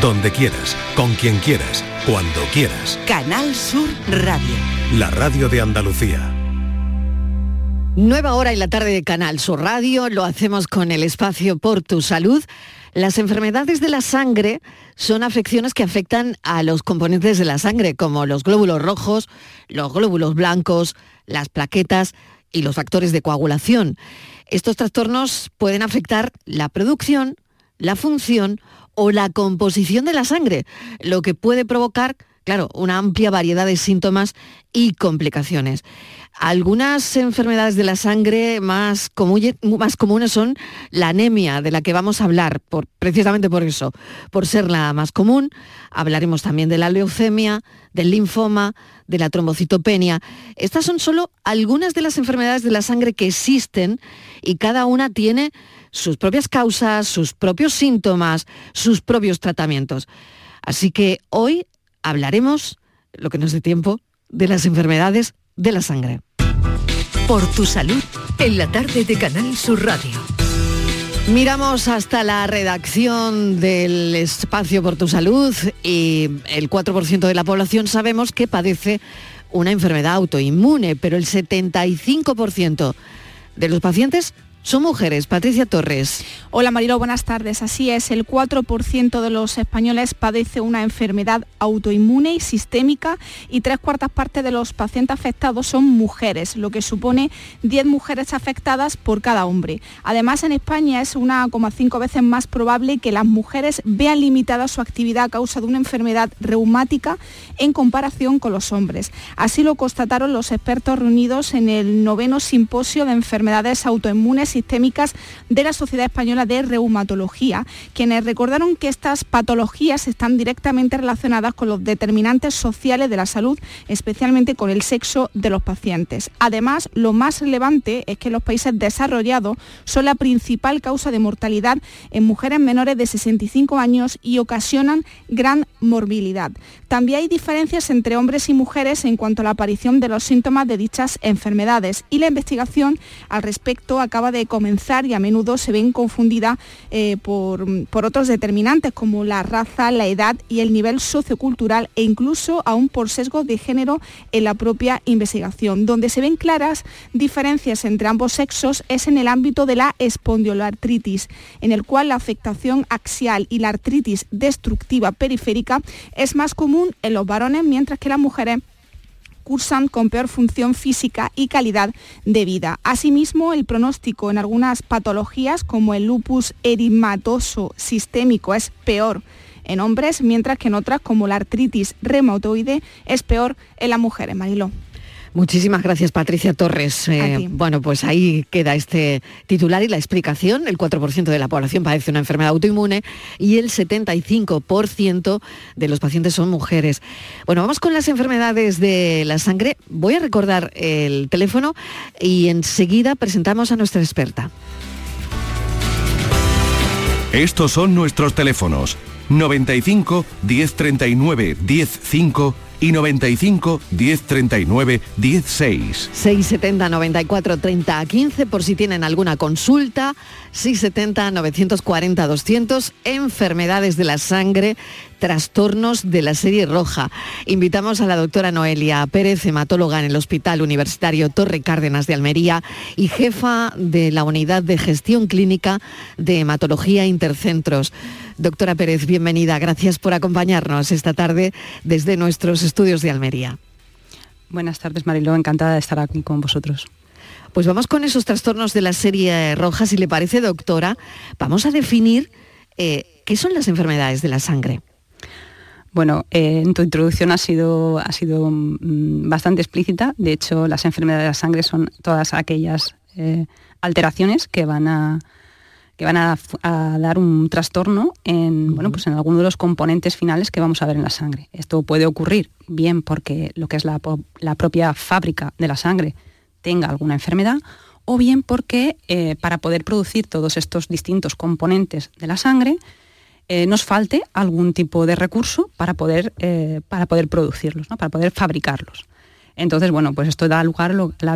donde quieras, con quien quieras, cuando quieras. Canal Sur Radio. La radio de Andalucía. Nueva hora en la tarde de Canal Sur Radio, lo hacemos con el espacio Por tu Salud. Las enfermedades de la sangre son afecciones que afectan a los componentes de la sangre, como los glóbulos rojos, los glóbulos blancos, las plaquetas y los factores de coagulación. Estos trastornos pueden afectar la producción, la función o la composición de la sangre, lo que puede provocar, claro, una amplia variedad de síntomas y complicaciones. Algunas enfermedades de la sangre más, comunes son la anemia, de la que vamos a hablar, precisamente por eso, por ser la más común. Hablaremos también de la leucemia, del linfoma, de la trombocitopenia. Estas son solo algunas de las enfermedades de la sangre que existen y cada una tiene sus propias causas, sus propios síntomas, sus propios tratamientos. Así que hoy hablaremos, lo que nos dé tiempo, de las enfermedades de la sangre. Por tu salud, en la tarde de Canal Sur Radio. Miramos hasta la redacción del espacio por tu salud y el 4% de la población sabemos que padece una enfermedad autoinmune, pero el 75% de los pacientes son mujeres. Patricia Torres. Hola Marilo, buenas tardes. Así es, el 4% de los españoles padece una enfermedad autoinmune y sistémica y tres cuartas partes de los pacientes afectados son mujeres, lo que supone 10 mujeres afectadas por cada hombre. Además, en España es 1,5 veces más probable que las mujeres vean limitada su actividad a causa de una enfermedad reumática en comparación con los hombres. Así lo constataron los expertos reunidos en el noveno simposio de enfermedades autoinmunes sistémicas de la Sociedad Española de Reumatología, quienes recordaron que estas patologías están directamente relacionadas con los determinantes sociales de la salud, especialmente con el sexo de los pacientes. Además, lo más relevante es que los países desarrollados son la principal causa de mortalidad en mujeres menores de 65 años y ocasionan gran morbilidad. También hay diferencias entre hombres y mujeres en cuanto a la aparición de los síntomas de dichas enfermedades y la investigación al respecto acaba de comenzar y a menudo se ven confundidas eh, por, otros determinantes como la raza, la edad y el nivel sociocultural e incluso aún por sesgos de género en la propia investigación. Donde se ven claras diferencias entre ambos sexos es en el ámbito de la espondiloartritis, en el cual la afectación axial y la artritis destructiva periférica es más común en los varones, mientras que las mujeres cursan con peor función física y calidad de vida. Asimismo, el pronóstico en algunas patologías como el lupus eritematoso sistémico es peor en hombres, mientras que en otras como la artritis reumatoide es peor en las mujeres. Mariló. Muchísimas gracias, Patricia Torres. Eh, bueno, pues ahí queda este titular y la explicación. El 4% de la población padece una enfermedad autoinmune y el 75% de los pacientes son mujeres. Bueno, vamos con las enfermedades de la sangre. Voy a recordar el teléfono y enseguida presentamos a nuestra experta. Estos son nuestros teléfonos 95 1039 105 y 95 1039 16. 670 94 30 15 por si tienen alguna consulta. 670 940 200 enfermedades de la sangre, trastornos de la serie roja. Invitamos a la doctora Noelia Pérez, hematóloga en el Hospital Universitario Torre Cárdenas de Almería y jefa de la Unidad de Gestión Clínica de Hematología Intercentros. Doctora Pérez, bienvenida. Gracias por acompañarnos esta tarde desde nuestros estudios de Almería. Buenas tardes, Mariló. Encantada de estar aquí con vosotros. Pues vamos con esos trastornos de la serie roja, si le parece, doctora. Vamos a definir eh, qué son las enfermedades de la sangre. Bueno, eh, en tu introducción ha sido, ha sido mm, bastante explícita. De hecho, las enfermedades de la sangre son todas aquellas eh, alteraciones que van a que van a, dar un trastorno en, bueno, pues en alguno de los componentes finales que vamos a ver en la sangre. Esto puede ocurrir bien porque lo que es la, la propia fábrica de la sangre tenga alguna enfermedad o bien porque eh, para poder producir todos estos distintos componentes de la sangre eh, nos falte algún tipo de recurso para poder, eh, para poder producirlos, para poder fabricarlos. Entonces, bueno, pues esto da lugar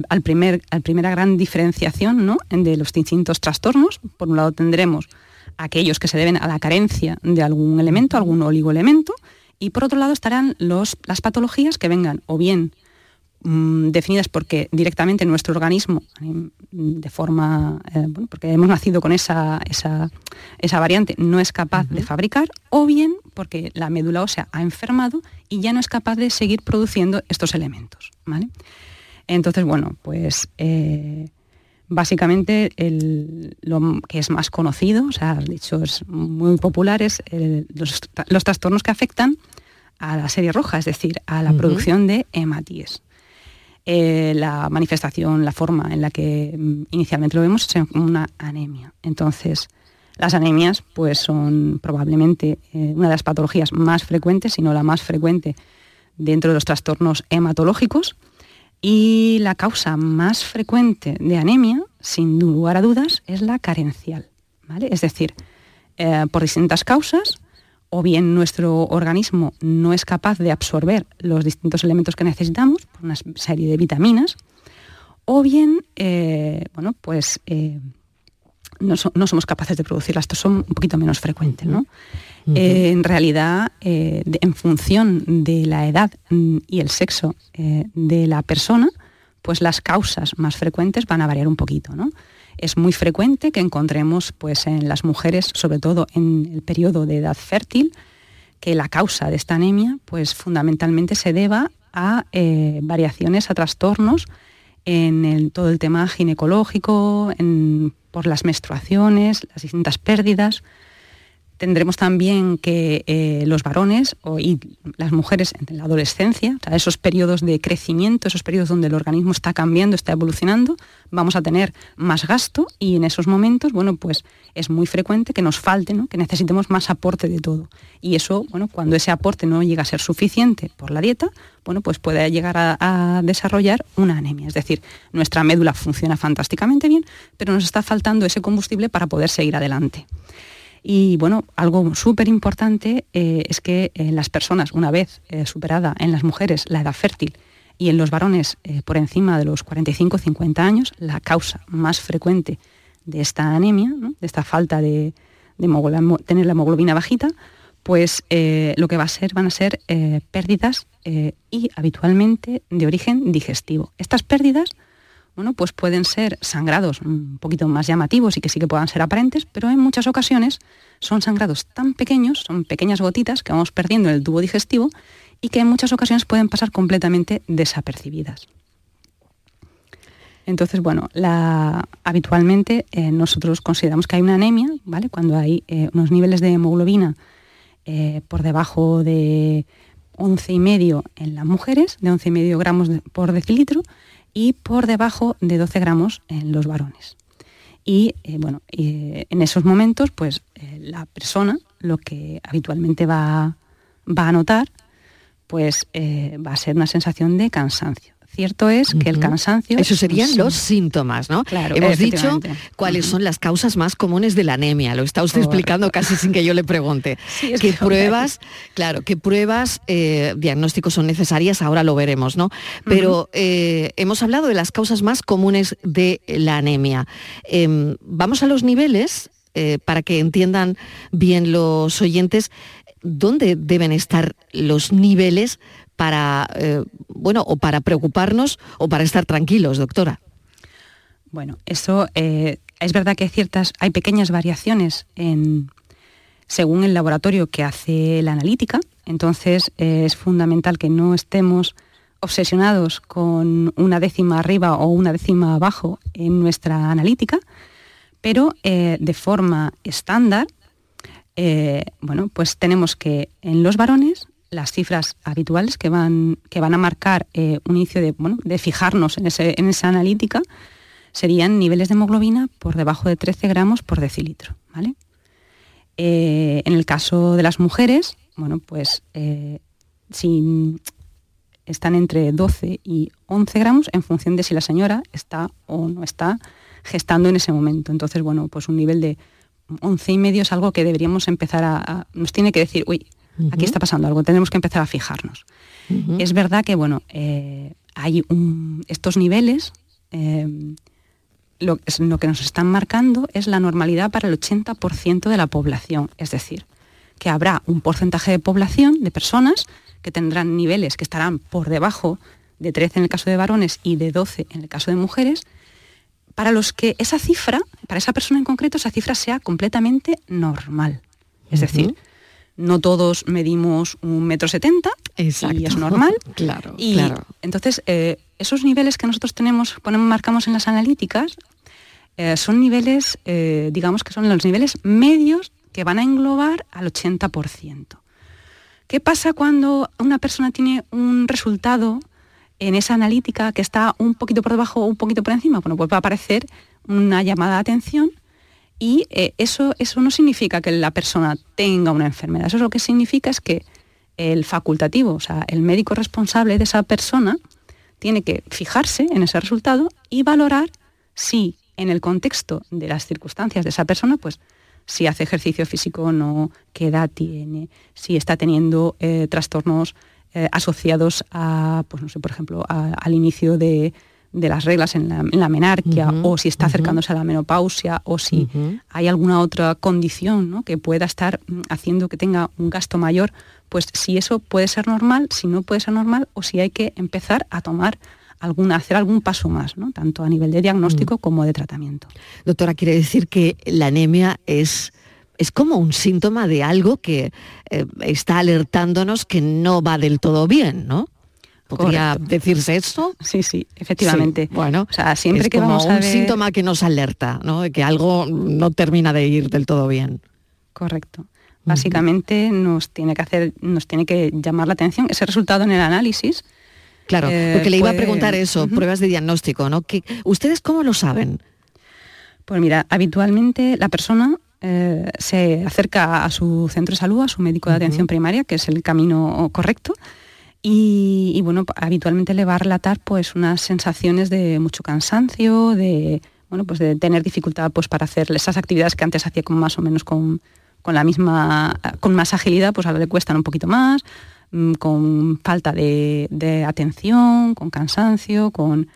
al primer, a la primera gran diferenciación de los distintos trastornos. Por un lado tendremos aquellos que se deben a la carencia de algún elemento, algún oligoelemento, y por otro lado estarán los, las patologías que vengan o bien mm, definidas porque directamente nuestro organismo, de forma, eh, porque hemos nacido con esa, esa, variante, no es capaz de fabricar, o bien porque la médula ósea ha enfermado y ya no es capaz de seguir produciendo estos elementos. ¿vale? Entonces, bueno, pues eh, básicamente lo que es más conocido, o sea, dichos muy populares, los, trastornos que afectan a la serie roja, es decir, a la producción de hematíes. Eh, la manifestación, la forma en la que mm, inicialmente lo vemos es una anemia. Entonces, las anemias pues, son probablemente eh, una de las patologías más frecuentes, si no la más frecuente, dentro de los trastornos hematológicos y la causa más frecuente de anemia, sin lugar a dudas, es la carencial. ¿vale? Es decir, eh, por distintas causas, o bien nuestro organismo no es capaz de absorber los distintos elementos que necesitamos, por una serie de vitaminas, o bien, eh, bueno, pues no, somos capaces de producirlas. Estos son un poquito menos frecuentes, ¿no? Eh, en realidad, eh, en función de la edad mm, y el sexo eh, de la persona, pues las causas más frecuentes van a variar un poquito. ¿no? Es muy frecuente que encontremos pues, en las mujeres, sobre todo en el periodo de edad fértil, que la causa de esta anemia pues, fundamentalmente se deba a variaciones, a trastornos en todo el tema ginecológico, por las menstruaciones, las distintas pérdidas, Tendremos también que eh, los varones y las mujeres en la adolescencia, esos periodos de crecimiento, esos periodos donde el organismo está cambiando, está evolucionando, vamos a tener más gasto y en esos momentos, bueno, pues es muy frecuente que nos falte, que necesitemos más aporte de todo. Y eso, bueno, cuando ese aporte no llega a ser suficiente por la dieta, bueno, pues puede llegar a desarrollar una anemia. Es decir, nuestra médula funciona fantásticamente bien, pero nos está faltando ese combustible para poder seguir adelante. Y bueno, algo súper importante eh, es que en las personas, una vez eh, superada en las mujeres la edad fértil y en los varones eh, por encima de los 45-50 años, la causa más frecuente de esta anemia, de esta falta de, tener la hemoglobina bajita, pues lo que va a ser van a ser pérdidas y habitualmente de origen digestivo. Estas pérdidas bueno, pues pueden ser sangrados un poquito más llamativos y que sí que puedan ser aparentes, pero en muchas ocasiones son sangrados tan pequeños, son pequeñas gotitas que vamos perdiendo en el tubo digestivo y que en muchas ocasiones pueden pasar completamente desapercibidas. Entonces, bueno, habitualmente eh, nosotros consideramos que hay una anemia, ¿vale? Cuando hay eh, unos niveles de hemoglobina eh, por debajo de 11,5 en las mujeres, de 11,5 gramos por decilitro, y por debajo de 12 gramos en los varones. Y eh, bueno, eh, en esos momentos, pues eh, la persona lo que habitualmente va, va a notar, pues va a ser una sensación de cansancio. Cierto es que el cansancio... Eso serían los síntomas, ¿no? Claro, Hemos dicho cuáles son las causas más comunes de la anemia. Lo está usted explicando casi sin que yo le pregunte. ¿Qué pruebas, claro, qué pruebas eh, diagnósticos son necesarias? Ahora lo veremos, ¿no? Pero eh, hemos hablado de las causas más comunes de la anemia. Em, vamos a los niveles eh, para que entiendan bien los oyentes dónde deben estar los niveles para, eh, bueno, o para preocuparnos o para estar tranquilos, doctora. Bueno, eso eh, es verdad que hay ciertas, hay pequeñas variaciones en, según el laboratorio que hace la analítica, entonces eh, es fundamental que no estemos obsesionados con una décima arriba o una décima abajo en nuestra analítica, pero de forma estándar, bueno, pues tenemos que en los varones las cifras habituales que van, que van a marcar eh, un inicio de, bueno, de fijarnos en, esa analítica serían niveles de hemoglobina por debajo de 13 gramos por decilitro. ¿vale? Eh, en el caso de las mujeres, bueno, pues eh, si están entre 12 y 11 gramos en función de si la señora está o no está gestando en ese momento. Entonces, bueno, pues un nivel de 11 y medio es algo que deberíamos empezar a nos tiene que decir, uy, Aquí está pasando algo, tenemos que empezar a fijarnos. Es verdad que, bueno, eh, hay estos niveles, eh, lo, lo que nos están marcando es la normalidad para el 80% de la población, es decir, que habrá un porcentaje de población, de personas, que tendrán niveles que estarán por debajo de 13 en el caso de varones y de 12 en el caso de mujeres, para los que esa cifra, para esa persona en concreto, esa cifra sea completamente normal. Es decir, no todos medimos un metro setenta y es normal. claro, y claro. entonces eh, esos niveles que nosotros tenemos, ponemos, marcamos en las analíticas, eh, son niveles, eh, digamos que son los niveles medios que van a englobar al 80%. ¿Qué pasa cuando una persona tiene un resultado en esa analítica que está un poquito por debajo o un poquito por encima? Bueno, pues va a aparecer una llamada de atención y eh, eso, eso no significa que la persona tenga una enfermedad. Eso lo que significa es que el facultativo, o sea, el médico responsable de esa persona, tiene que fijarse en ese resultado y valorar si en el contexto de las circunstancias de esa persona, pues si hace ejercicio físico o no, qué edad tiene, si está teniendo eh, trastornos eh, asociados a, pues no sé, por ejemplo, al inicio de, las reglas en la, menarquia, o si está acercándose a la menopausia, o si hay alguna otra condición que pueda estar mm, haciendo que tenga un gasto mayor, pues si eso puede ser normal, si no puede ser normal, o si hay que empezar a tomar alguna, hacer algún paso más, ¿no? tanto a nivel de diagnóstico mm. como de tratamiento. Doctora, quiere decir que la anemia es, es como un síntoma de algo que eh, está alertándonos que no va del todo bien, ¿no? ¿Podría decirse esto? Sí, sí, efectivamente. bueno, o sea, siempre es que como vamos a un ver... síntoma que nos alerta, ¿no? De que algo no termina de ir del todo bien. Correcto. Básicamente nos tiene que hacer, nos tiene que llamar la atención ese resultado en el análisis, Claro, Eh, porque le iba a preguntar eso, pruebas de diagnóstico, ¿no? ¿Ustedes cómo lo saben? Pues mira, habitualmente la persona eh, se acerca a su centro de salud, a su médico de atención primaria, que es el camino correcto, y, y, bueno, habitualmente le va a relatar pues unas sensaciones de mucho cansancio, de bueno, pues de tener dificultad pues para hacer esas actividades que antes hacía como más o menos con, con la misma, con más agilidad, pues ahora le cuestan un poquito más, mm, con falta de, de atención, con cansancio, con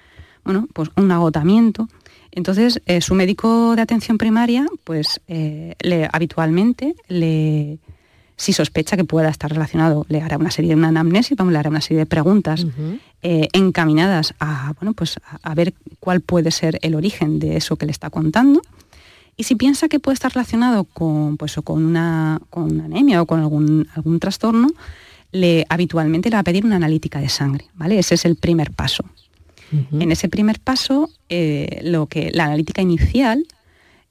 bueno, pues un agotamiento. Entonces, eh, su médico de atención primaria, pues eh, le, habitualmente, le, si sospecha que pueda estar relacionado, le hará una serie de una anamnesis, vamos, le hará una serie de preguntas eh, encaminadas a, bueno, pues a, a ver cuál puede ser el origen de eso que le está contando. Y si piensa que puede estar relacionado con, pues, o con, una, con una anemia o con algún, algún trastorno, le, habitualmente le va a pedir una analítica de sangre. ¿vale? Ese es el primer paso. En ese primer paso, eh, lo que, la analítica inicial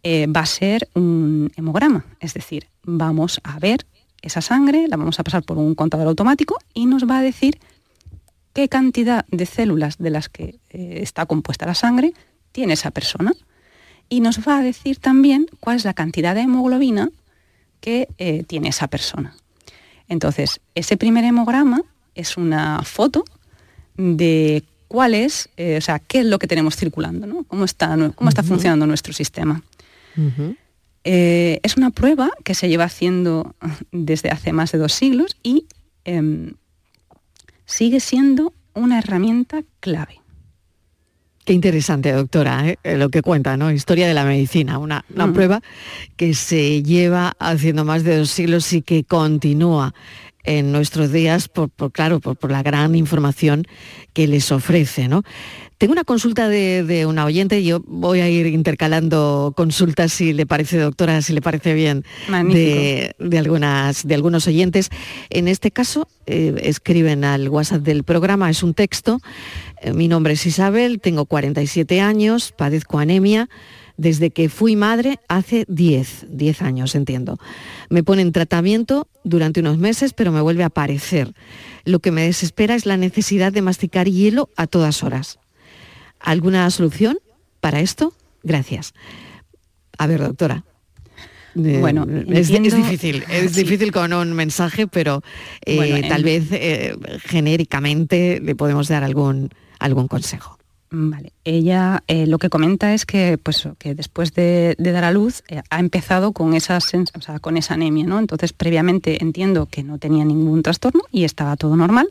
eh, va a ser un hemograma, es decir, vamos a ver esa sangre, la vamos a pasar por un contador automático y nos va a decir qué cantidad de células de las que eh, está compuesta la sangre tiene esa persona. Y nos va a decir también cuál es la cantidad de hemoglobina que tiene esa persona. Entonces, ese primer hemograma es una foto de cuál es, eh, o sea, qué es lo que tenemos circulando, ¿no? cómo está, cómo está funcionando nuestro sistema. Eh, es una prueba que se lleva haciendo desde hace más de dos siglos y em, sigue siendo una herramienta clave. Qué interesante, doctora, ¿eh? Lo que cuenta, ¿no? Historia de la medicina, una, una prueba que se lleva haciendo más de dos siglos y que continúa en nuestros días, por, por- claro, por, por la gran información que les ofrece, ¿no? Tengo una consulta de, de una oyente, yo voy a ir intercalando consultas si le parece, doctora, si le parece bien, de, de algunas, de algunos oyentes. En este caso, eh, escriben al WhatsApp del programa, es un texto. Eh, mi nombre es Isabel, tengo 47 años, padezco anemia desde que fui madre hace 10, 10 años, entiendo. Me pone en tratamiento durante unos meses, pero me vuelve a aparecer. Lo que me desespera es la necesidad de masticar hielo a todas horas. ¿Alguna solución para esto? Gracias. A ver, doctora. Eh, Bueno, es, difícil, es Sí. difícil con un mensaje, pero eh, Bueno, en- tal vez eh, genéricamente le podemos dar algún, algún consejo. Mm, Vale. Ella eh, lo que comenta es que, pues, que después de, dar a luz eh, ha empezado con, sens- o sea, con esa anemia, ¿no? Entonces, previamente entiendo que no tenía ningún trastorno y estaba todo normal.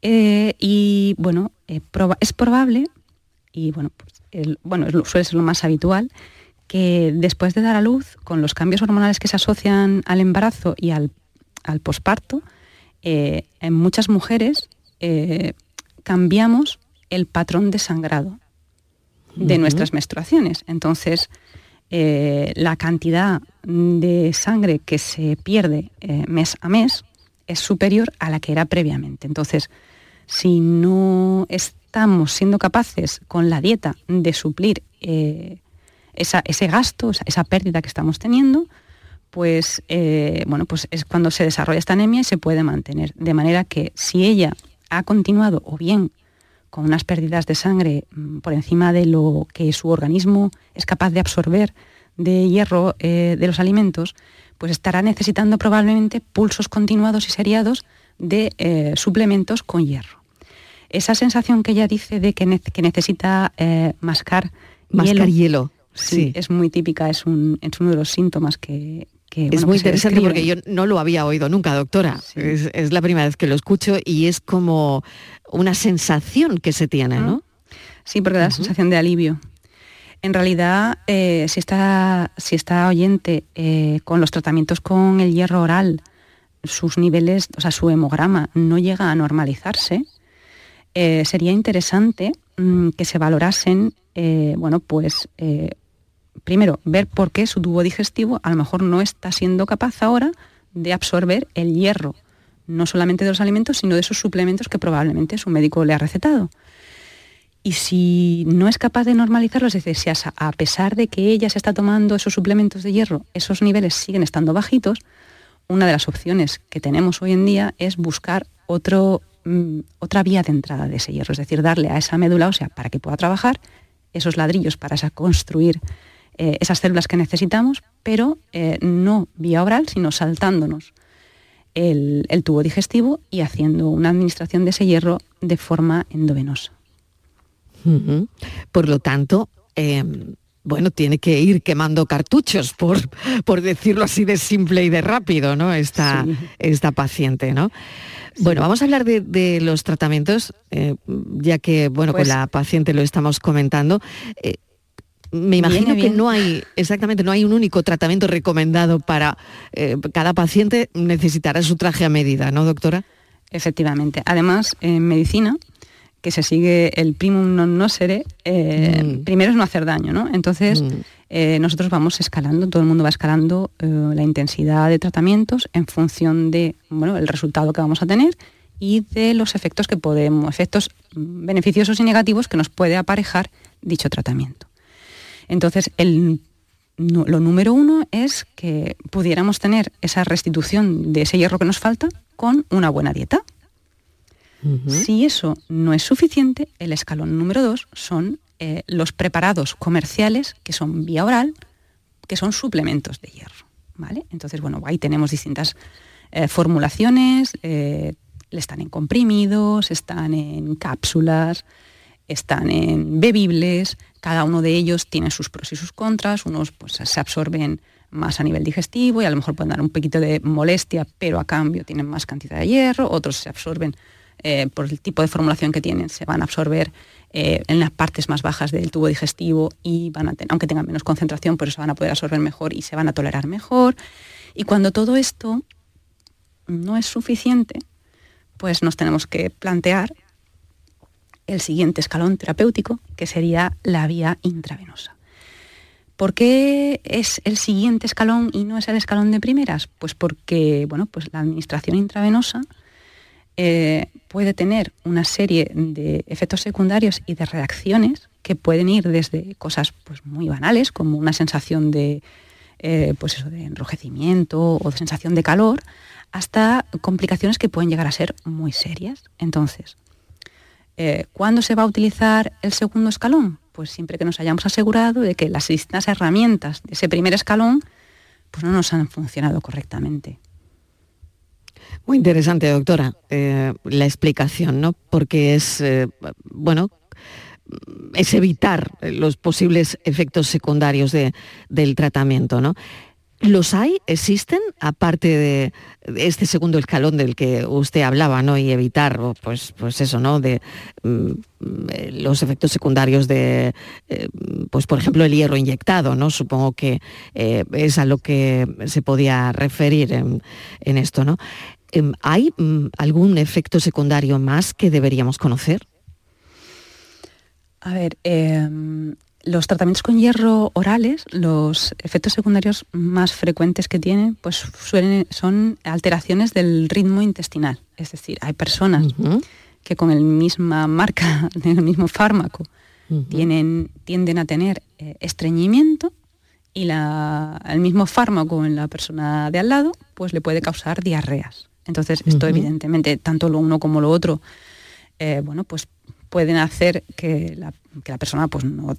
Eh, y bueno, es probable, y bueno, pues, bueno, suele ser lo más habitual, que después de dar a luz, con los cambios hormonales que se asocian al embarazo y al, posparto, eh, en muchas mujeres cambiamos el patrón de sangrado de nuestras menstruaciones. Entonces, eh, la cantidad de sangre que se pierde mes a mes es superior a la que era previamente. Entonces, si no estamos siendo capaces con la dieta de suplir ese gasto, esa, pérdida que estamos teniendo, pues, eh, bueno, pues es cuando se desarrolla esta anemia y se puede mantener. De manera que si ella ha continuado o bien con unas pérdidas de sangre mm, por encima de lo que su organismo es capaz de absorber de hierro eh, de los alimentos, pues estará necesitando probablemente pulsos continuados y seriados de eh, suplementos con hierro. Esa sensación que ella dice de que, necesita mascar, mascar hielo Sí, es muy típica, es, un, uno de los síntomas que... es muy interesante porque yo no lo había oído nunca, doctora. Es, la primera vez que lo escucho y es como una sensación que se tiene, ¿no? Sí, porque da sensación de alivio. En realidad, eh, si, está, si está oyente eh, con los tratamientos con el hierro oral, sus niveles, o sea, su hemograma no llega a normalizarse, eh, sería interesante mm, que se valorasen, bueno, pues primero, ver por qué su tubo digestivo a lo mejor no está siendo capaz ahora de absorber el hierro, no solamente de los alimentos, sino de esos suplementos que probablemente su médico le ha recetado. Y si no es capaz de normalizarlo, es decir, si a pesar de que ella se está tomando esos suplementos de hierro, esos niveles siguen estando bajitos, una de las opciones que tenemos hoy en día es buscar otro, mm, otra vía de entrada de ese hierro, es decir, darle a esa médula ósea para que pueda trabajar, esos ladrillos para construir eh, esas células que necesitamos, pero eh, no vía oral, sino saltándonos el, tubo digestivo y haciendo una administración de ese hierro de forma endovenosa. Por lo tanto, em, bueno, tiene que ir quemando cartuchos, por, por decirlo así de simple y de rápido, ¿no? Esta, esta paciente, ¿no? Bueno, vamos a hablar de, los tratamientos, eh, ya que, bueno, con pues la paciente lo estamos comentando me imagino que no hay, exactamente, no hay un único tratamiento recomendado para eh, cada paciente necesitará su traje a medida, ¿no, doctora? Efectivamente. Además, en medicina, que se sigue el primum non nocere, eh, mm. primero es no hacer daño, ¿no? Entonces, mm. eh, nosotros vamos escalando, todo el mundo va escalando la intensidad de tratamientos en función de, bueno, el resultado que vamos a tener y de los efectos que podemos, efectos beneficiosos y negativos que nos puede aparejar dicho tratamiento. Entonces, lo número uno es que pudiéramos tener esa restitución de ese hierro que nos falta con una buena dieta. Si eso no es suficiente, el escalón número dos son eh, los preparados comerciales que son vía oral, que son suplementos de hierro. ¿vale? Entonces, bueno, ahí tenemos distintas eh, formulaciones, eh, están en comprimidos, están en cápsulas, están en bebibles, cada uno de ellos tiene sus pros y sus contras, unos pues, se absorben más a nivel digestivo y a lo mejor pueden dar un poquito de molestia, pero a cambio tienen más cantidad de hierro, otros se absorben eh, por el tipo de formulación que tienen, se van a absorber eh, en las partes más bajas del tubo digestivo y van a tener, aunque tengan menos concentración, por eso van a poder absorber mejor y se van a tolerar mejor. Y cuando todo esto no es suficiente, pues nos tenemos que plantear el siguiente escalón terapéutico, que sería la vía intravenosa. ¿Por qué es el siguiente escalón y no es el escalón de primeras? Pues porque bueno, pues la administración intravenosa eh, puede tener una serie de efectos secundarios y de reacciones que pueden ir desde cosas pues, muy banales, como una sensación de, eh, pues eso, de enrojecimiento o sensación de calor, hasta complicaciones que pueden llegar a ser muy serias. Entonces, eh, ¿Cuándo se va a utilizar el segundo escalón? Pues siempre que nos hayamos asegurado de que las distintas herramientas de ese primer escalón pues no nos han funcionado correctamente. Muy interesante, doctora, eh, la explicación, ¿no? Porque es, eh, bueno, es evitar los posibles efectos secundarios del tratamiento, ¿no? ¿Los hay? ¿Existen? Aparte de este segundo escalón del que usted hablaba, ¿no? Y evitar, pues, pues eso, ¿no? De mm, los efectos secundarios de, eh, pues por ejemplo, el hierro inyectado, ¿no? Supongo que eh, es a lo que se podía referir en, esto, ¿no? Em, ¿Hay mm, algún efecto secundario más que deberíamos conocer? A ver, em, los tratamientos con hierro orales, los efectos secundarios más frecuentes que tienen, pues suelen, son alteraciones del ritmo intestinal. Es decir, hay personas que con el misma marca, el mismo fármaco, tienen, tienden a tener eh, estreñimiento y el mismo fármaco en la persona de al lado, pues le puede causar diarreas. Entonces, esto evidentemente, tanto lo uno como lo otro, eh, bueno, pues pueden hacer que la que la persona pues, no,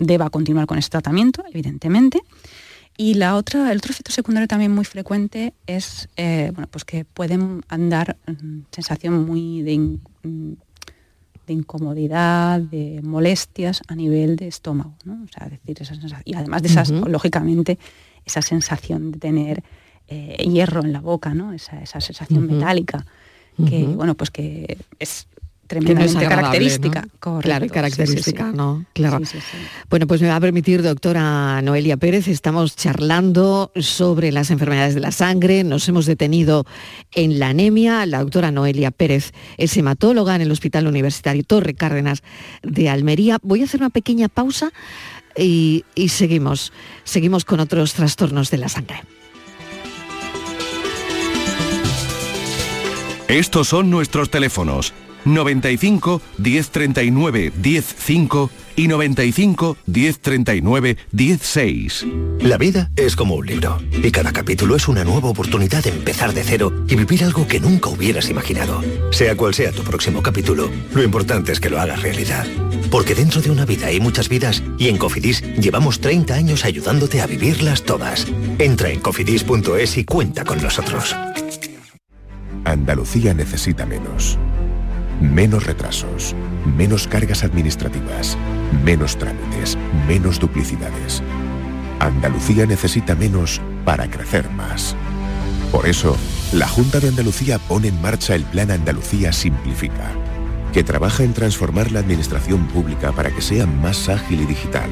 deba continuar con ese tratamiento, evidentemente. Y la otra, el otro efecto secundario también muy frecuente es eh, bueno, pues que pueden andar mm, sensación muy de, mm, de, incomodidad, de molestias a nivel de estómago. ¿no? O sea, decir, esa sensación, y además de esas, lógicamente, esa sensación de tener eh, hierro en la boca, ¿no? esa, esa sensación metálica, que, bueno, pues que es tremendamente característica. claro, característica, ¿no? Claro. bueno, pues me va a permitir, doctora Noelia Pérez, estamos charlando sobre las enfermedades de la sangre, nos hemos detenido en la anemia. La doctora Noelia Pérez es hematóloga en el Hospital Universitario Torre Cárdenas de Almería. Voy a hacer una pequeña pausa y, y seguimos, seguimos con otros trastornos de la sangre. Estos son nuestros teléfonos 95 1039 105 y 95 1039 16. La vida es como un libro y cada capítulo es una nueva oportunidad de empezar de cero y vivir algo que nunca hubieras imaginado. Sea cual sea tu próximo capítulo, lo importante es que lo hagas realidad. Porque dentro de una vida hay muchas vidas y en Cofidis llevamos 30 años ayudándote a vivirlas todas. Entra en cofidis.es y cuenta con nosotros. Andalucía necesita menos Menos retrasos, menos cargas administrativas, menos trámites, menos duplicidades. Andalucía necesita menos para crecer más. Por eso, la Junta de Andalucía pone en marcha el Plan Andalucía Simplifica, que trabaja en transformar la administración pública para que sea más ágil y digital,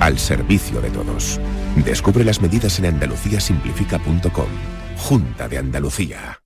al servicio de todos. Descubre las medidas en andaluciasimplifica.com. Junta de Andalucía.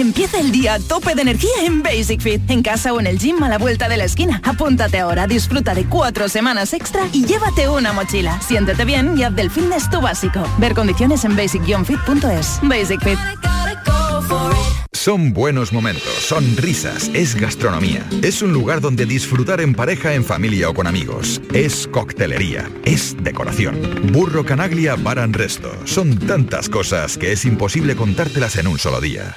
Empieza el día a tope de energía en Basic Fit, en casa o en el gym a la vuelta de la esquina. Apúntate ahora, disfruta de cuatro semanas extra y llévate una mochila. Siéntete bien y haz del fitness tu básico. Ver condiciones en basic-fit.es. Basic Fit. Son buenos momentos, son risas, es gastronomía. Es un lugar donde disfrutar en pareja, en familia o con amigos. Es coctelería, es decoración. Burro Canaglia Baran Resto. Son tantas cosas que es imposible contártelas en un solo día.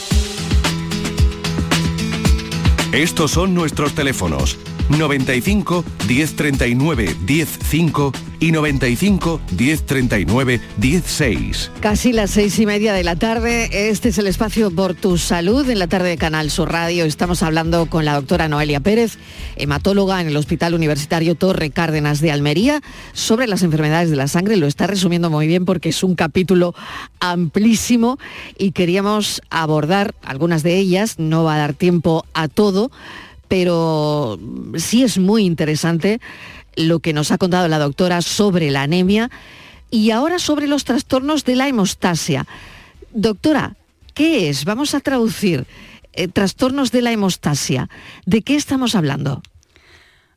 Estos son nuestros teléfonos 95 1039 105 y 95 1039 16. Casi las seis y media de la tarde. Este es el espacio por tu salud en la tarde de Canal Sur Radio. Estamos hablando con la doctora Noelia Pérez, hematóloga en el Hospital Universitario Torre Cárdenas de Almería, sobre las enfermedades de la sangre. Lo está resumiendo muy bien porque es un capítulo amplísimo y queríamos abordar algunas de ellas. No va a dar tiempo a todo pero sí es muy interesante lo que nos ha contado la doctora sobre la anemia y ahora sobre los trastornos de la hemostasia. Doctora, ¿qué es? Vamos a traducir eh, trastornos de la hemostasia. ¿De qué estamos hablando?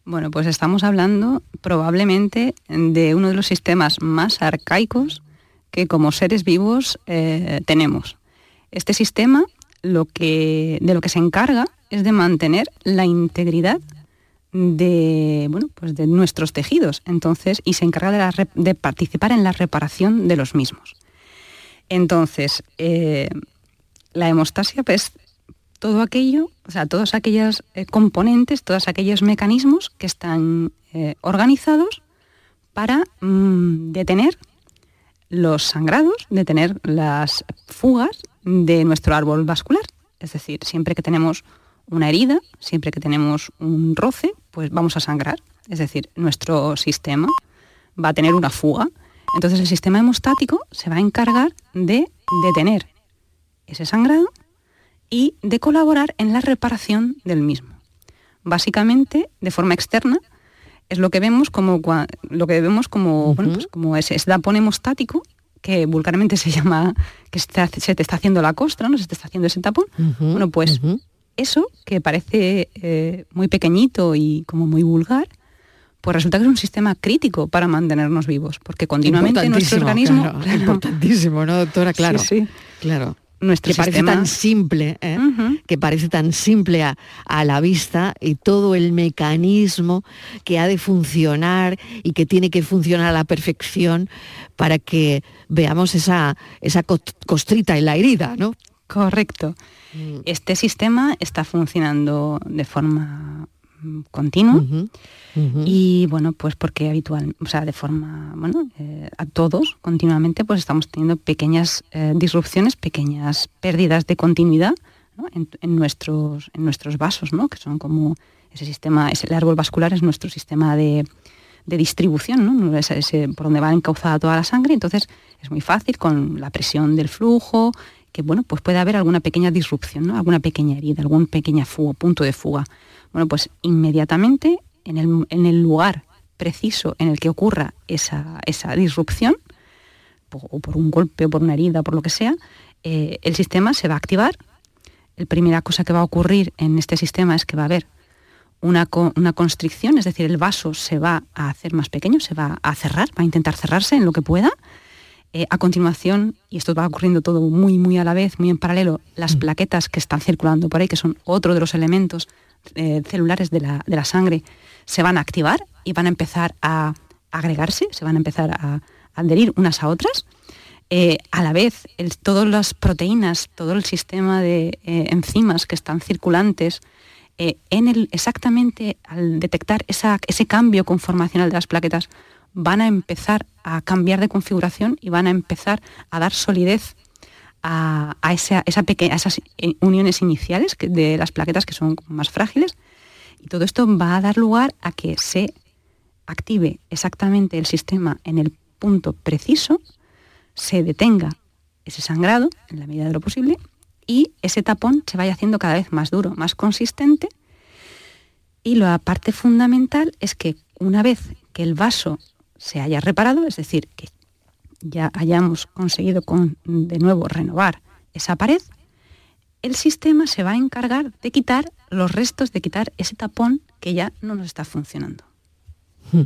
Bueno, pues estamos hablando probablemente de uno de los sistemas más arcaicos que como seres vivos eh, tenemos. Este sistema lo que, de lo que se encarga es de mantener la integridad de, bueno, pues de nuestros tejidos entonces, y se encarga de, participar en la reparación de los mismos. Entonces, eh, la hemostasia pues, todo aquello, o sea, todos aquellos eh, componentes, todos aquellos mecanismos que están eh, organizados para mm, detener los sangrados, detener las fugas de nuestro árbol vascular. Es decir, siempre que tenemos una herida, siempre que tenemos un roce, pues vamos a sangrar. Es decir, nuestro sistema va a tener una fuga. Entonces el sistema hemostático se va a encargar de detener ese sangrado y de colaborar en la reparación del mismo. Básicamente, de forma externa, es lo que vemos como, lo que vemos como, pues como ese, tapón hemostático que vulgarmente se llama que se te está haciendo la costra, ¿no? Se te está haciendo ese tapón. bueno, pues eso, que parece eh, muy pequeñito y como muy vulgar, pues resulta que es un sistema crítico para mantenernos vivos, porque continuamente nuestro organismo... importantísimo, ¿no, doctora? Claro, sí, claro que parece tan simple, ¿eh? que parece tan simple a, la vista y todo el mecanismo que ha de funcionar y que tiene que funcionar a la perfección para que veamos esa, esa costrita en la herida, ¿no? Correcto. Mm. Este sistema está funcionando de forma continua. Y bueno, pues porque habitual, o sea, de forma, bueno, eh, a todos continuamente pues estamos teniendo pequeñas eh, disrupciones, pequeñas pérdidas de continuidad en, nuestros, en nuestros vasos, ¿no? que son como ese sistema, ese, el árbol vascular es nuestro sistema de, distribución, ¿no? ese, por donde va encauzada toda la sangre, entonces es muy fácil con la presión del flujo, que bueno, pues puede haber alguna pequeña disrupción, ¿no? alguna pequeña herida, algún pequeña fuga, punto de fuga. Bueno, pues inmediatamente en el, lugar preciso en el que ocurra esa, disrupción, o por un golpe o por una herida, por lo que sea, eh, el sistema se va a activar. La primera cosa que va a ocurrir en este sistema es que va a haber una, una, constricción, es decir, el vaso se va a hacer más pequeño, se va a cerrar, va a intentar cerrarse en lo que pueda. Eh, a continuación, y esto va ocurriendo todo muy, muy a la vez, muy en paralelo, las mm. plaquetas que están circulando por ahí, que son otro de los elementos eh, celulares de la, sangre se van a activar y van a empezar a agregarse, se van a empezar a, adherir unas a otras. Eh, a la vez, todas las proteínas, todo el sistema de enzimas que están circulantes, en el, exactamente al detectar ese cambio conformacional de las plaquetas, van a empezar a cambiar de configuración y van a empezar a dar solidez a, esa, esas uniones iniciales de las plaquetas que son más frágiles. Y todo esto va a dar lugar a que se active exactamente el sistema en el punto preciso, se detenga ese sangrado en la medida de lo posible y ese tapón se vaya haciendo cada vez más duro, más consistente. Y la parte fundamental es que una vez que el vaso se haya reparado, es decir, que ya hayamos conseguido con, de nuevo renovar esa pared, el sistema se va a encargar de quitar los restos, de quitar ese tapón que ya no nos está funcionando. Hmm.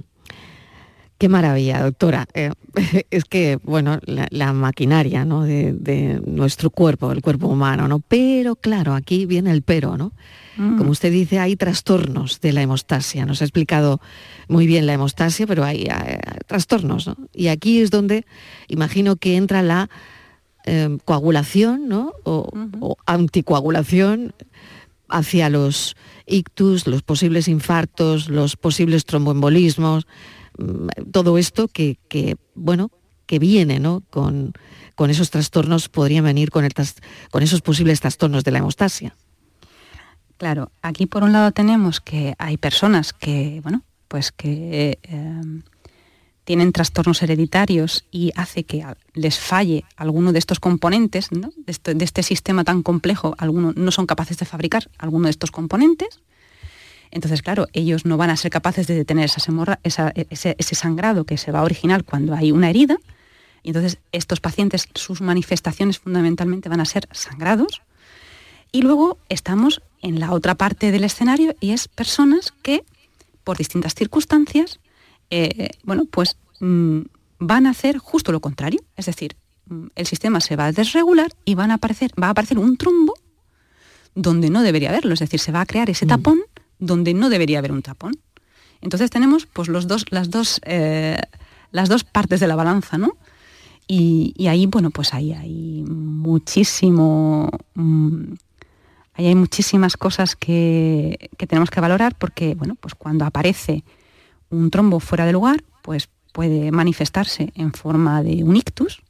Qué maravilla, doctora. Eh, es que, bueno, la, maquinaria ¿no? de, nuestro cuerpo, el cuerpo humano, ¿no? Pero claro, aquí viene el pero, ¿no? Mm. Como usted dice, hay trastornos de la hemostasia. Nos ha explicado muy bien la hemostasia, pero hay, trastornos. Y aquí es donde imagino que entra la em, coagulación ¿no? o, anticoagulación hacia los ictus, los posibles infartos, los posibles tromboembolismos, todo esto que, bueno, que viene ¿no? con, con esos trastornos, podrían venir con, con esos posibles trastornos de la hemostasia. Claro, aquí por un lado tenemos que hay personas que, bueno, pues que em, tienen trastornos hereditarios y hace que les falle alguno de estos componentes, de, este, sistema tan complejo, algunos no son capaces de fabricar alguno de estos componentes. Entonces, claro, ellos no van a ser capaces de detener esa ese, ese, sangrado que se va a originar cuando hay una herida. Y entonces estos pacientes, sus manifestaciones fundamentalmente van a ser sangrados. Y luego estamos en la otra parte del escenario y es personas que, por distintas circunstancias, eh, bueno, pues mm, van a hacer justo lo contrario. Es decir, mm, el sistema se va a desregular y van a aparecer, va a aparecer un trombo donde no debería haberlo. Es decir, se va a crear ese mm. tapón donde no debería haber un tapón. Entonces tenemos pues, los dos, las, dos, eh, las dos partes de la balanza, ¿no? Y, ahí, bueno, pues ahí hay muchísimo, mm, ahí hay muchísimas cosas que, tenemos que valorar porque, bueno, pues cuando aparece un trombo fuera de lugar, pues puede manifestarse en forma de un ictus,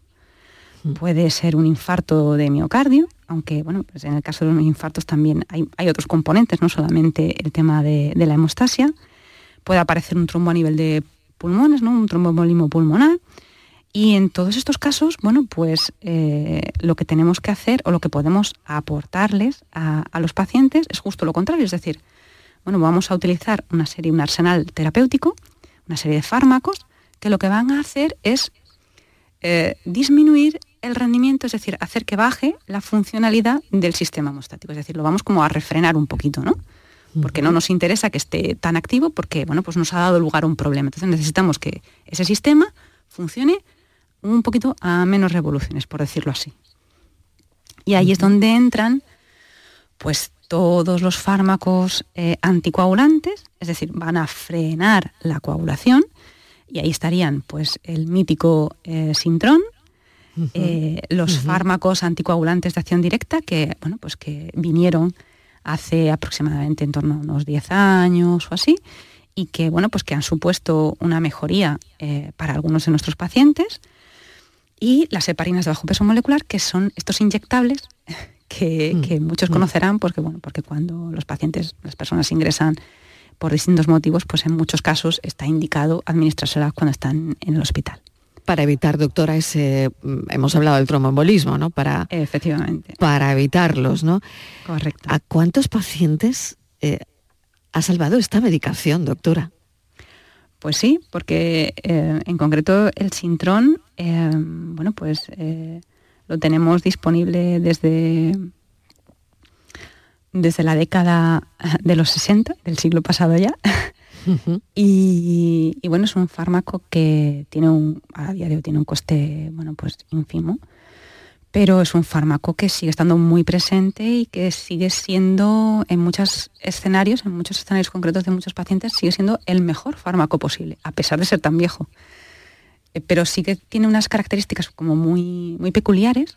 mm. puede ser un infarto de miocardio, aunque bueno, pues en el caso de los infartos también hay, otros componentes, no solamente el tema de, la hemostasia, puede aparecer un trombo a nivel de pulmones, ¿no? un tromboembolismo pulmonar, y en todos estos casos, bueno, pues eh, lo que tenemos que hacer o lo que podemos aportarles a, los pacientes es justo lo contrario, es decir, bueno, vamos a utilizar una serie, un arsenal terapéutico, una serie de fármacos, que lo que van a hacer es eh, disminuir el rendimiento, es decir, hacer que baje la funcionalidad del sistema hemostático. Es decir, lo vamos como a refrenar un poquito, ¿no? Porque no nos interesa que esté tan activo porque, bueno, pues nos ha dado lugar a un problema. Entonces necesitamos que ese sistema funcione un poquito a menos revoluciones, por decirlo así. Y ahí es donde entran, pues, todos los fármacos eh, anticoagulantes, es decir, van a frenar la coagulación, y ahí estarían, pues, el mítico eh, Sintrón, eh, los fármacos anticoagulantes de acción directa que, bueno, pues que vinieron hace aproximadamente en torno a unos 10 años o así y que, bueno, pues que han supuesto una mejoría eh, para algunos de nuestros pacientes y las heparinas de bajo peso molecular, que son estos inyectables que, mm. muchos mm. conocerán porque, bueno, porque cuando los pacientes, las personas ingresan por distintos motivos, pues en muchos casos está indicado administrárselas cuando están en el hospital para evitar, doctora, ese, mm, hemos hablado del tromboembolismo, ¿no? Para, Efectivamente. Para evitarlos, ¿no? Correcto. ¿A cuántos pacientes eh, ha salvado esta medicación, doctora? Pues sí, porque eh, en concreto el Sintrón, eh, bueno, pues lo tenemos disponible desde, desde la década de los 60, del siglo pasado ya, y, bueno, es un fármaco que tiene un, a día tiene un coste, bueno, pues ínfimo, pero es un fármaco que sigue estando muy presente y que sigue siendo en muchos escenarios, en muchos escenarios concretos de muchos pacientes, sigue siendo el mejor fármaco posible, a pesar de ser tan viejo. Eh, pero sí que tiene unas características como muy, muy peculiares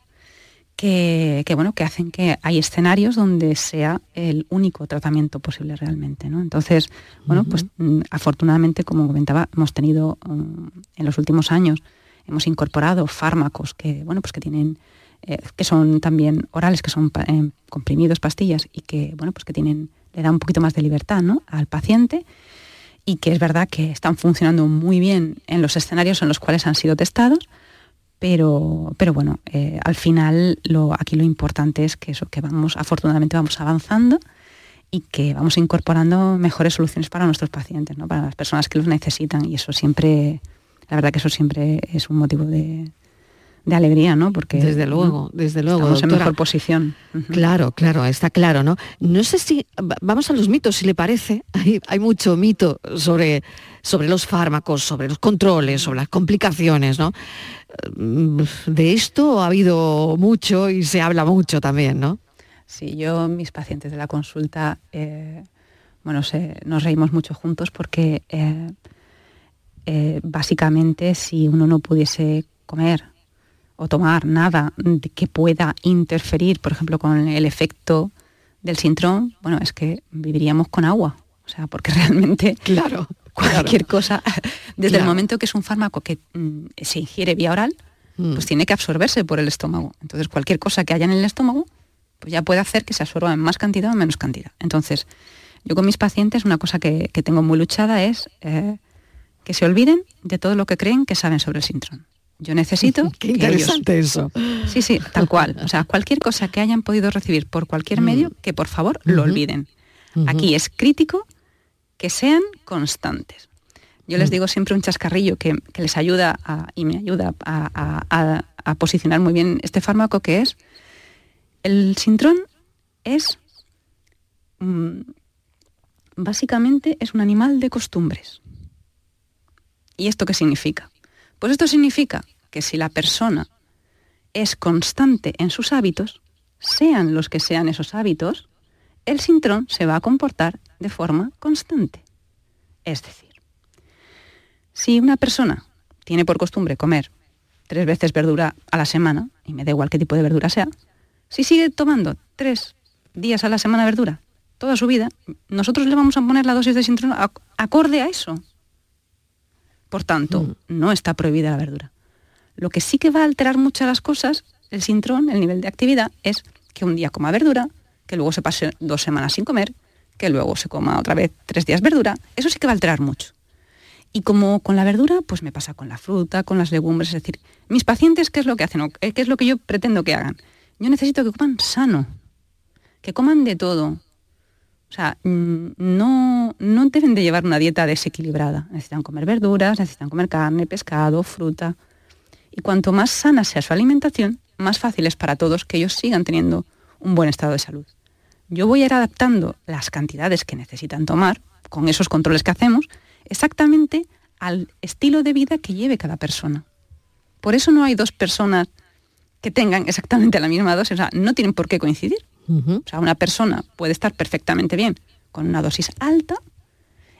que, bueno, que hacen que hay escenarios donde sea el único tratamiento posible realmente. ¿no? Entonces, bueno, pues mm, afortunadamente, como comentaba, hemos tenido mm, en los últimos años, hemos incorporado fármacos que, bueno, pues que tienen, eh, que son también orales, que son eh, comprimidos, pastillas, y que, bueno, pues que tienen, le da un poquito más de libertad ¿no? al paciente y que es verdad que están funcionando muy bien en los escenarios en los cuales han sido testados pero, pero bueno, eh, al final lo, aquí lo importante es que eso, que vamos, afortunadamente vamos avanzando y que vamos incorporando mejores soluciones para nuestros pacientes, ¿no? para las personas que los necesitan. Y eso siempre, la verdad que eso siempre es un motivo de, de alegría, ¿no? Porque desde luego, desde luego, estamos en mejor posición. Claro, claro, está claro, ¿no? No sé si vamos a los mitos, si le parece. Hay, hay, mucho mito sobre, sobre los fármacos, sobre los controles, sobre las complicaciones, ¿no? Mm, de esto ha habido mucho y se habla mucho también, ¿no? Sí, yo, mis pacientes de la consulta, eh, bueno, nos reímos mucho juntos porque eh, eh, básicamente si uno no pudiese comer o tomar nada que pueda interferir, por ejemplo, con el efecto del sintrón, bueno, es que viviríamos con agua. O sea, porque realmente claro, cualquier cosa, desde el momento que es un fármaco que mm, se ingiere vía oral, mm. pues tiene que absorberse por el estómago. Entonces, cualquier cosa que haya en el estómago, pues ya puede hacer que se absorba en más cantidad o menos cantidad. Entonces, yo con mis pacientes una cosa que, tengo muy luchada es eh, que se olviden de todo lo que creen que saben sobre el sintrón. Yo necesito. Qué interesante eso. Sí, sí, tal cual. O sea, cualquier cosa que hayan podido recibir por cualquier mm. medio, que por favor lo olviden. Aquí es crítico que sean constantes. Yo les mm. digo siempre un chascarrillo que, les ayuda y me ayuda a, posicionar muy bien este fármaco que es el sintrón es mm, básicamente es un animal de costumbres. ¿Y esto qué significa? Pues esto significa que si la persona es constante en sus hábitos, sean los que sean esos hábitos, el sintrón se va a comportar de forma constante. Es decir, si una persona tiene por costumbre comer tres veces verdura a la semana, y me da igual qué tipo de verdura sea, si sigue tomando tres días a la semana verdura toda su vida, nosotros le vamos a poner la dosis de sintrón acorde a eso. Por tanto, mm. no está prohibida la verdura. Lo que sí que va a alterar muchas las cosas, el sintrón, el nivel de actividad, es que un día coma verdura, que luego se pase dos semanas sin comer, que luego se coma otra vez tres días verdura. Eso sí que va a alterar mucho. Y como con la verdura, pues me pasa con la fruta, con las legumbres. Es decir, mis pacientes, ¿qué es lo que hacen? ¿Qué es lo que yo pretendo que hagan? Yo necesito que coman sano, que coman de todo. O sea, mm, no, no deben de llevar una dieta desequilibrada. Necesitan comer verduras, necesitan comer carne, pescado, fruta. Y cuanto más sana sea su alimentación, más fácil es para todos que ellos sigan teniendo un buen estado de salud. Yo voy a ir adaptando las cantidades que necesitan tomar con esos controles que hacemos exactamente al estilo de vida que lleve cada persona. Por eso no hay dos personas que tengan exactamente la misma dosis, o sea, no tienen por qué coincidir. O sea, una persona puede estar perfectamente bien con una dosis alta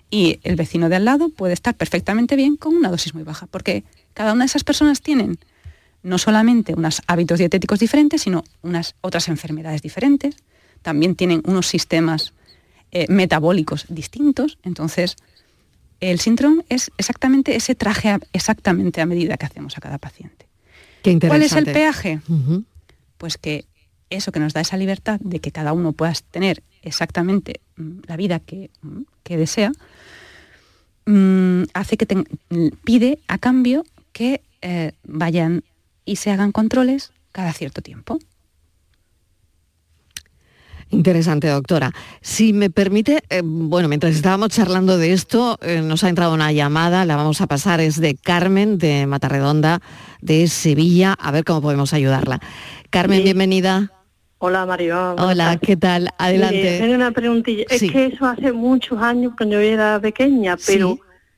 y el vecino de al lado puede estar perfectamente bien con una dosis muy baja, porque cada una de esas personas tienen no solamente unos hábitos dietéticos diferentes, sino unas otras enfermedades diferentes, también tienen unos sistemas eh, metabólicos distintos, entonces el síndrome es exactamente ese traje exactamente a medida que hacemos a cada paciente. ¿Cuál es el peaje? Pues que eso que nos da esa libertad de que cada uno pueda tener exactamente mm, la vida que, mm, desea, mm, hace que pide a cambio que eh, vayan y se hagan controles cada cierto tiempo. Interesante, doctora. Si me permite, eh, bueno, mientras estábamos charlando de esto, eh, nos ha entrado una llamada, la vamos a pasar, es de Carmen, de Matarredonda, de Sevilla, a ver cómo podemos ayudarla. Carmen, bienvenida. Hola, Mario. Hola, ¿qué tal? Adelante. Tengo una preguntilla. Es que eso hace muchos años, cuando yo era pequeña, pero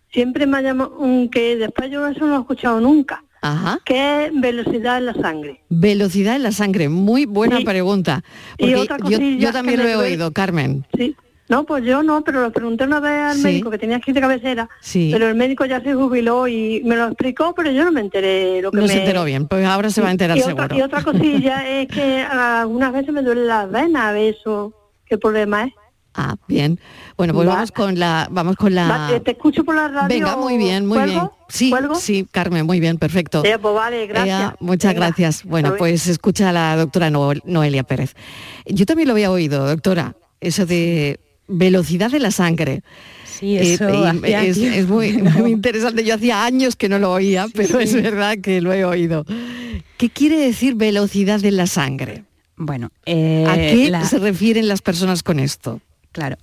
siempre me ha llamado, que después yo eso no lo he escuchado nunca. Ajá. ¿Qué es velocidad en la sangre? Velocidad en la sangre, muy buena pregunta. y otra yo, también lo he oído, Carmen. Sí. No, pues yo no, pero lo pregunté una vez al médico que tenía aquí de cabecera, sí. pero el médico ya se jubiló y me lo explicó, pero yo no me enteré lo que No se enteró bien, pues ahora se va a enterar y seguro. Otra, y otra cosilla es que algunas veces me duele las venas, eso, ¿qué problema es? Ah, bien. Bueno, pues vamos con la, vamos con la. te escucho por la radio. Venga, muy bien, muy bien. Sí, sí, Carmen, muy bien, perfecto. pues vale, gracias. muchas gracias. Bueno, pues escucha a la doctora Noelia Pérez. Yo también lo había oído, doctora, eso de velocidad de la sangre. Sí, eh, eso es, muy, muy, interesante. Yo hacía años que no lo oía, pero es verdad que lo he oído. ¿Qué quiere decir velocidad de la sangre? Bueno, ¿a qué eh, se refieren las personas con esto? Claro.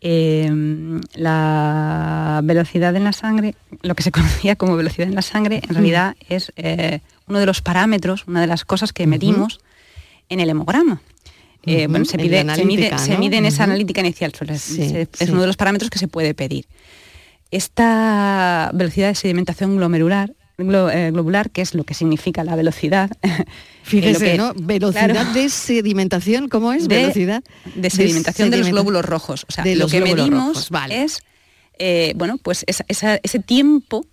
Em, la velocidad en la sangre, lo que se conocía como velocidad en la sangre, en realidad es eh, uno de los parámetros, una de las cosas que medimos en el hemograma. Eh, bueno, se, pide, se, mide, en esa analítica inicial, es uno de los parámetros que se puede pedir. Esta velocidad de sedimentación glomerular eh, globular, que es lo que significa la velocidad. Fíjese, ¿no? Velocidad de sedimentación, ¿cómo es? velocidad de sedimentación de, los glóbulos rojos. O sea, lo que medimos es, eh, bueno, pues ese tiempo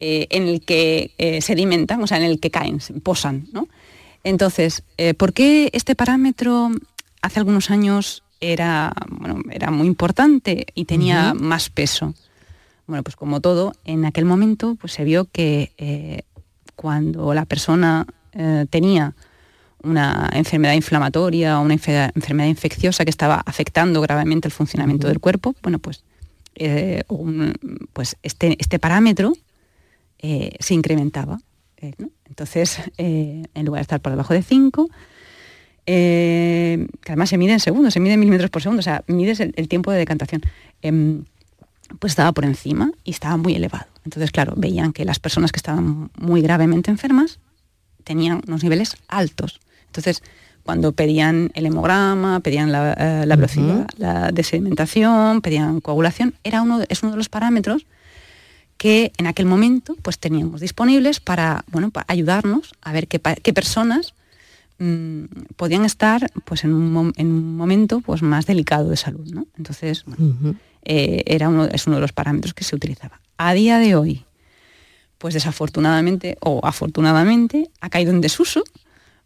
eh, en el que sedimentan, o sea, en el que caen, posan, ¿no? Entonces, ¿por qué este parámetro hace algunos años era, bueno, era muy importante y tenía más peso? Bueno, pues como todo, en aquel momento pues se vio que eh, cuando la persona eh, tenía una enfermedad inflamatoria o una enfermedad infecciosa que estaba afectando gravemente el funcionamiento del cuerpo, bueno, pues, eh, pues este, este parámetro se incrementaba. Entonces, en lugar de estar por debajo de 5, que además se mide en segundos, se mide en milímetros por segundo, o sea, mides el, tiempo de decantación. Em, pues estaba por encima y estaba muy elevado. Entonces, claro, veían que las personas que estaban muy gravemente enfermas tenían unos niveles altos. Entonces, cuando pedían el hemograma, pedían la, eh, velocidad, la de sedimentación, pedían coagulación, era uno, es uno de los parámetros que en aquel momento pues teníamos disponibles para, bueno, para ayudarnos a ver qué, personas mm, podían estar pues en un, en un, momento pues más delicado de salud. ¿no? Entonces, eh, era uno, es uno de los parámetros que se utilizaba. A día de hoy, pues desafortunadamente o afortunadamente ha caído en desuso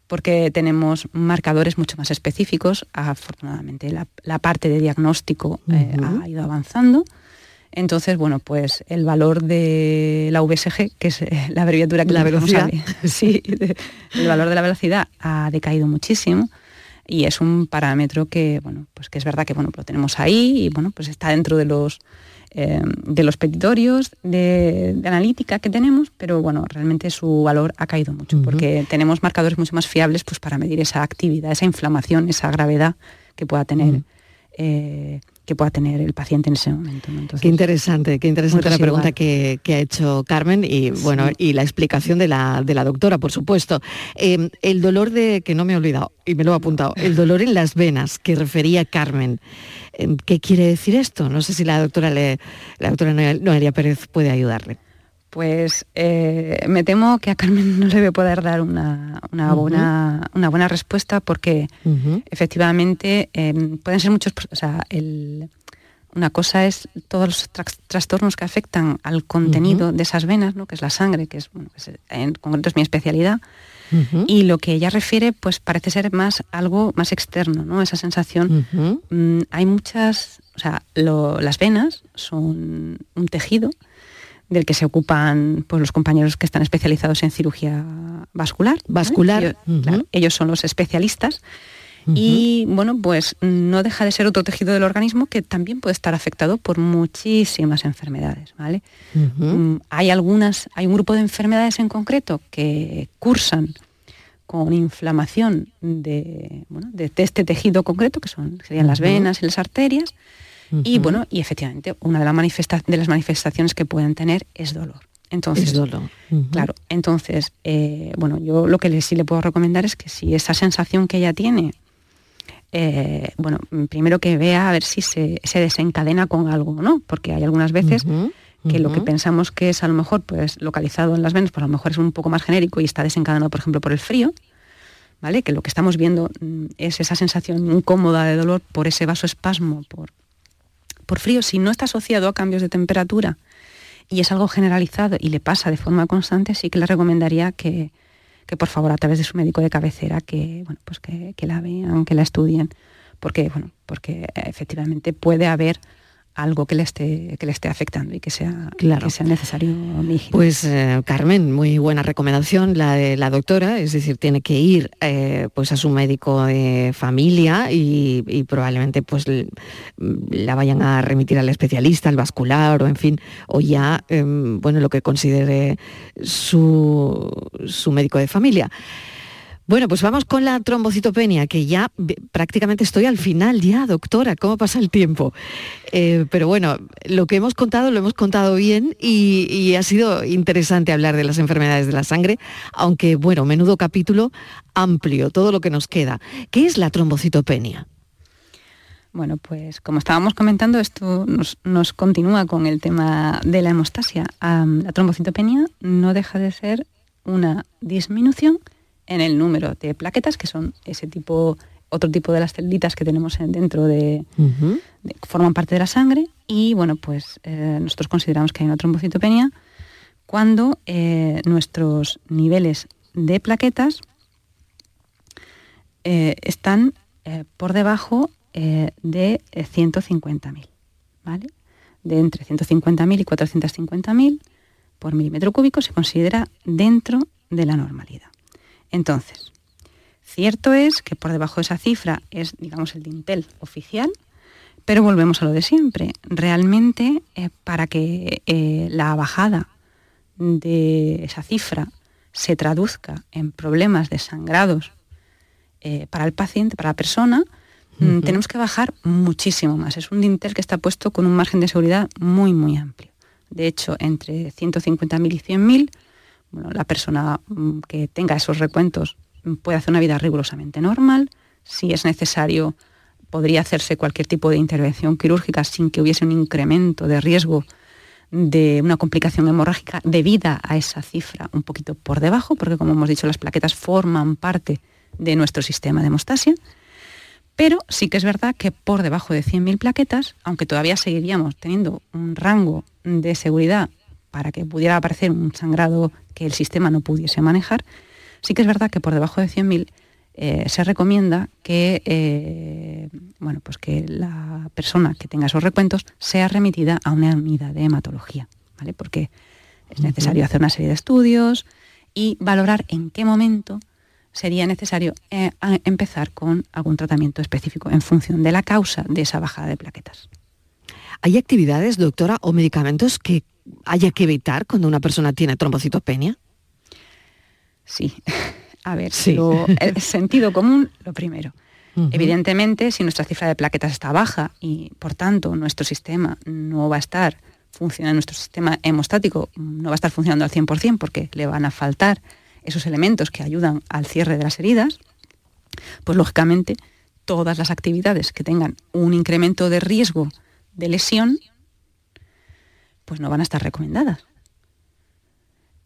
porque tenemos marcadores mucho más específicos. Afortunadamente la, parte de diagnóstico eh, ha ido avanzando. Entonces, bueno, pues el valor de la VSG, que es eh, la abreviatura que la velocidad, sí, el valor de la velocidad ha decaído muchísimo y es un parámetro que, bueno, pues que es verdad que bueno, lo tenemos ahí y bueno, pues está dentro de los eh, de los petitorios de, analítica que tenemos, pero bueno, realmente su valor ha caído mucho, porque tenemos marcadores mucho más fiables pues, para medir esa actividad, esa inflamación, esa gravedad que pueda tener que pueda tener el paciente en ese momento. qué interesante, qué interesante la pregunta que, ha hecho Carmen y bueno, y la explicación de la, de la doctora, por supuesto. Em, el dolor de, que no me he olvidado y me lo he apuntado, el dolor en las venas que refería Carmen. Em, ¿Qué quiere decir esto? No sé si la doctora, le, la doctora Noelia Pérez puede ayudarle. Pues eh, me temo que a Carmen no le voy a poder dar una, buena, una buena respuesta porque efectivamente em, pueden ser muchos, o sea, una cosa es todos los trastornos que afectan al contenido de esas venas, ¿no? que es la sangre, que es, bueno, en concreto es mi especialidad, y lo que ella refiere pues parece ser más algo más externo, ¿no? esa sensación. Mm, hay muchas, o sea, las venas son un tejido, del que se ocupan pues, los compañeros que están especializados en cirugía vascular. Vascular. ellos son los especialistas. Y bueno, pues no deja de ser otro tejido del organismo que también puede estar afectado por muchísimas enfermedades. ¿vale? Mm, hay algunas, hay un grupo de enfermedades en concreto que cursan con inflamación de, de, este tejido concreto, que son, serían las venas y las arterias, y bueno, y efectivamente, una de, de, las manifestaciones que pueden tener es dolor. Entonces, dolor. claro, entonces, eh, bueno, yo lo que sí le puedo recomendar es que si esa sensación que ella tiene, eh, bueno, primero que vea a ver si se, desencadena con algo, ¿no? Porque hay algunas veces que lo que pensamos que es a lo mejor pues localizado en las venas, pues a lo mejor es un poco más genérico y está desencadenado, por ejemplo, por el frío, ¿vale? Que lo que estamos viendo mm, es esa sensación incómoda de dolor por ese vasoespasmo, por, por frío, si no está asociado a cambios de temperatura y es algo generalizado y le pasa de forma constante, sí que le recomendaría que, por favor a través de su médico de cabecera que, bueno, pues que, que la vean, que la estudien, porque, bueno, porque efectivamente puede haber algo que le esté, que le esté afectando y que sea, claro. que sea necesario Pues eh, Carmen, muy buena recomendación la de la doctora, es decir, tiene que ir eh, pues a su médico de familia y, probablemente pues la vayan a remitir al especialista, al vascular o en fin, o ya em, bueno lo que considere su, su médico de familia. Bueno, pues vamos con la trombocitopenia, que ya prácticamente estoy al final ya, doctora, ¿cómo pasa el tiempo? Eh, pero bueno, lo que hemos contado lo hemos contado bien y, ha sido interesante hablar de las enfermedades de la sangre, aunque bueno, menudo capítulo amplio, todo lo que nos queda. ¿Qué es la trombocitopenia? Bueno, pues como estábamos comentando, esto nos, continúa con el tema de la hemostasia. la trombocitopenia no deja de ser una disminución en el número de plaquetas, que son ese tipo, otro tipo de las celitas que tenemos dentro de, forman parte de la sangre. Y bueno, pues eh, nosotros consideramos que hay una trombocitopenia cuando eh, nuestros niveles de plaquetas eh, están por debajo de 150.000, ¿vale? De entre 150.000 y 450.000 por milímetro cúbico se considera dentro de la normalidad. Entonces, cierto es que por debajo de esa cifra es, digamos, el dintel oficial, pero volvemos a lo de siempre. Realmente, eh, para que eh, la bajada de esa cifra se traduzca en problemas de sangrados eh, para el paciente, para la persona, mm, tenemos que bajar muchísimo más. Es un dintel que está puesto con un margen de seguridad muy, muy amplio. De hecho, entre 150.000 y 100.000, bueno, la persona mm, que tenga esos recuentos puede hacer una vida rigurosamente normal. Si es necesario, podría hacerse cualquier tipo de intervención quirúrgica sin que hubiese un incremento de riesgo de una complicación hemorrágica debida a esa cifra un poquito por debajo, porque como hemos dicho, las plaquetas forman parte de nuestro sistema de hemostasia. Pero sí que es verdad que por debajo de 100.000 plaquetas, aunque todavía seguiríamos teniendo un rango de seguridad para que pudiera aparecer un sangrado que el sistema no pudiese manejar, sí que es verdad que por debajo de 100.000 eh, se recomienda que, eh, bueno, pues que la persona que tenga esos recuentos sea remitida a una unidad de hematología, ¿vale? porque es necesario hacer una serie de estudios y valorar en qué momento sería necesario eh, empezar con algún tratamiento específico en función de la causa de esa bajada de plaquetas. ¿Hay actividades, doctora, o medicamentos que haya que evitar cuando una persona tiene trombocitopenia? Sí. A ver, el sentido común, lo primero. Evidentemente, si nuestra cifra de plaquetas está baja y, por tanto, nuestro sistema no va a estar funcionando, nuestro sistema hemostático no va a estar funcionando al 100% porque le van a faltar esos elementos que ayudan al cierre de las heridas, pues lógicamente todas las actividades que tengan un incremento de riesgo de lesión, pues no van a estar recomendadas.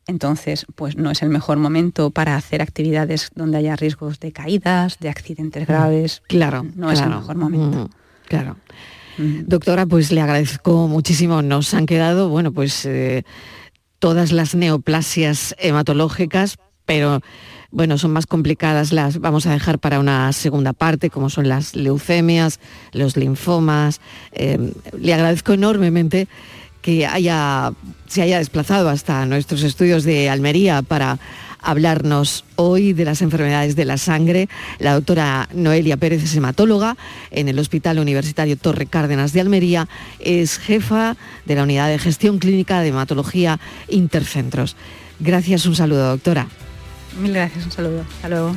Entonces, pues no es el mejor momento para hacer actividades donde haya riesgos de caídas, de accidentes mm, graves. Claro, no es el mejor momento. Mm, claro. Mm. Doctora, pues le agradezco muchísimo. Nos han quedado, bueno, pues eh, todas las neoplasias hematológicas, pero bueno, son más complicadas, las vamos a dejar para una segunda parte, como son las leucemias, los linfomas. Eh, le agradezco enormemente que haya, se haya desplazado hasta nuestros estudios de Almería para hablarnos hoy de las enfermedades de la sangre. La doctora Noelia Pérez es hematóloga en el Hospital Universitario Torre Cárdenas de Almería. Es jefa de la Unidad de Gestión Clínica de Hematología Intercentros. Gracias, un saludo, doctora. Mil gracias, un saludo. Hasta luego.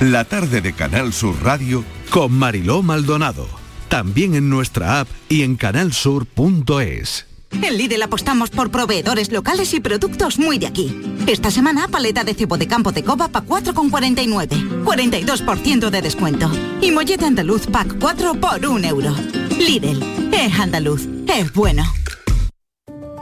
La tarde de Canal Sur Radio con Mariló Maldonado también en nuestra app y en canalsur.es. En Lidl apostamos por proveedores locales y productos muy de aquí. Esta semana, paleta de cebo de campo de coba para 4,49. 42% de descuento. Y mollete andaluz pack 4 por 1 euro. Lidl, es andaluz, es bueno.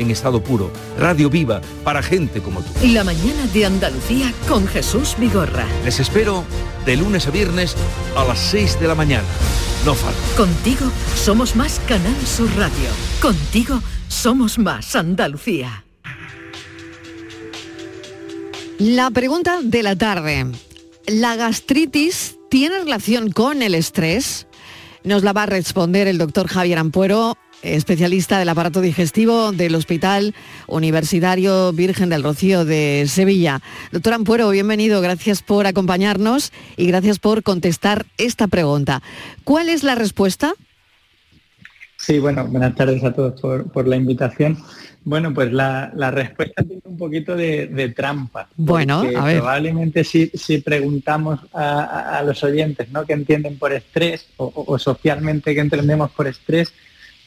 en estado puro, radio viva para gente como tú. La mañana de Andalucía con Jesús Vigorra. Les espero de lunes a viernes a las 6 de la mañana. No falta. Contigo somos más Canal Sur Radio. Contigo somos más Andalucía. La pregunta de la tarde. ¿La gastritis ¿Tiene relación con el estrés? Nos la va a responder el doctor Javier Ampuero, especialista del aparato digestivo del Hospital Universitario Virgen del Rocío de Sevilla. Doctor Ampuero, bienvenido, gracias por acompañarnos y gracias por contestar esta pregunta. ¿Cuál es la respuesta? Sí, bueno, buenas tardes a todos por, la invitación. Bueno, pues la, respuesta tiene un poquito de, trampa. Bueno, a ver. Probablemente si, si preguntamos a, los oyentes ¿no? que entienden por estrés o, socialmente que entendemos por estrés,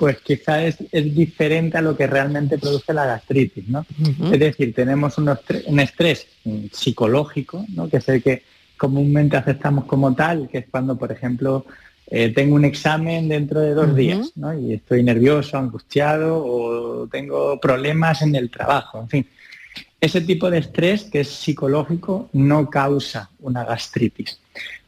pues quizá es, diferente a lo que realmente produce la gastritis. ¿no? Es decir, tenemos un estrés, un estrés psicológico, ¿no? que es el que comúnmente aceptamos como tal, que es cuando, por ejemplo, eh, tengo un examen dentro de dos días ¿no? y estoy nervioso, angustiado o tengo problemas en el trabajo, en fin. Ese tipo de estrés que es psicológico no causa una gastritis.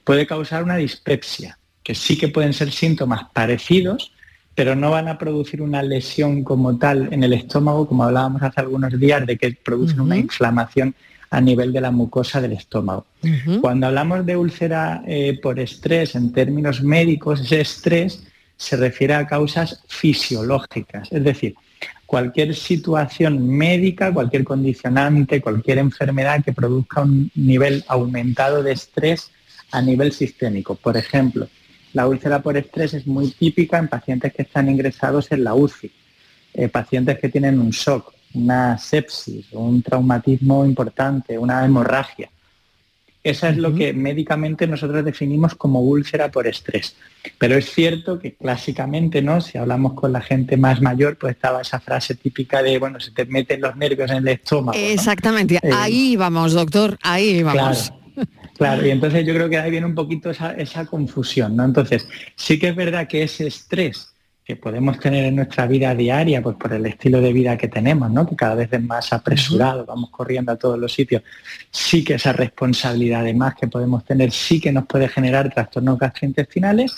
Puede causar una dispepsia, que sí que pueden ser síntomas parecidos, pero no van a producir una lesión como tal en el estómago, como hablábamos hace algunos días, de que producen una inflamación a nivel de la mucosa del estómago. Cuando hablamos de úlcera eh, por estrés en términos médicos, ese estrés se refiere a causas fisiológicas, es decir, cualquier situación médica, cualquier condicionante, cualquier enfermedad que produzca un nivel aumentado de estrés a nivel sistémico. Por ejemplo, la úlcera por estrés es muy típica en pacientes que están ingresados en la UCI, eh, pacientes que tienen un shock, una sepsis, un traumatismo importante, una hemorragia. Esa es lo que médicamente nosotros definimos como úlcera por estrés. Pero es cierto que clásicamente, ¿no? Si hablamos con la gente más mayor, pues estaba esa frase típica de, bueno, se te meten los nervios en el estómago. Exactamente, eh, ahí vamos, doctor, ahí vamos. Claro, y entonces yo creo que ahí viene un poquito esa, esa confusión, ¿no? Entonces, sí que es verdad que ese estrés que podemos tener en nuestra vida diaria, pues por el estilo de vida que tenemos, ¿no? que cada vez es más apresurado, vamos corriendo a todos los sitios, sí que esa responsabilidad además que podemos tener sí que nos puede generar trastornos gastrointestinales.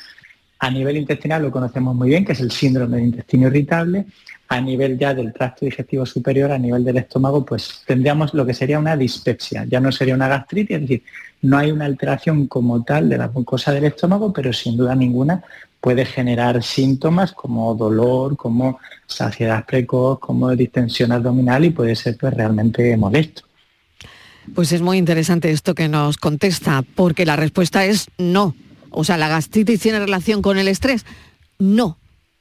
A nivel intestinal lo conocemos muy bien, que es el síndrome de intestino irritable. A nivel ya del tracto digestivo superior, a nivel del estómago, pues tendríamos lo que sería una dispepsia. Ya no sería una gastritis, es decir, no hay una alteración como tal de la mucosa del estómago, pero sin duda ninguna puede generar síntomas como dolor, como saciedad precoz, como distensión abdominal y puede ser pues, realmente molesto. Pues es muy interesante esto que nos contesta, porque la respuesta es no. O sea, ¿la gastritis tiene relación con el estrés? No.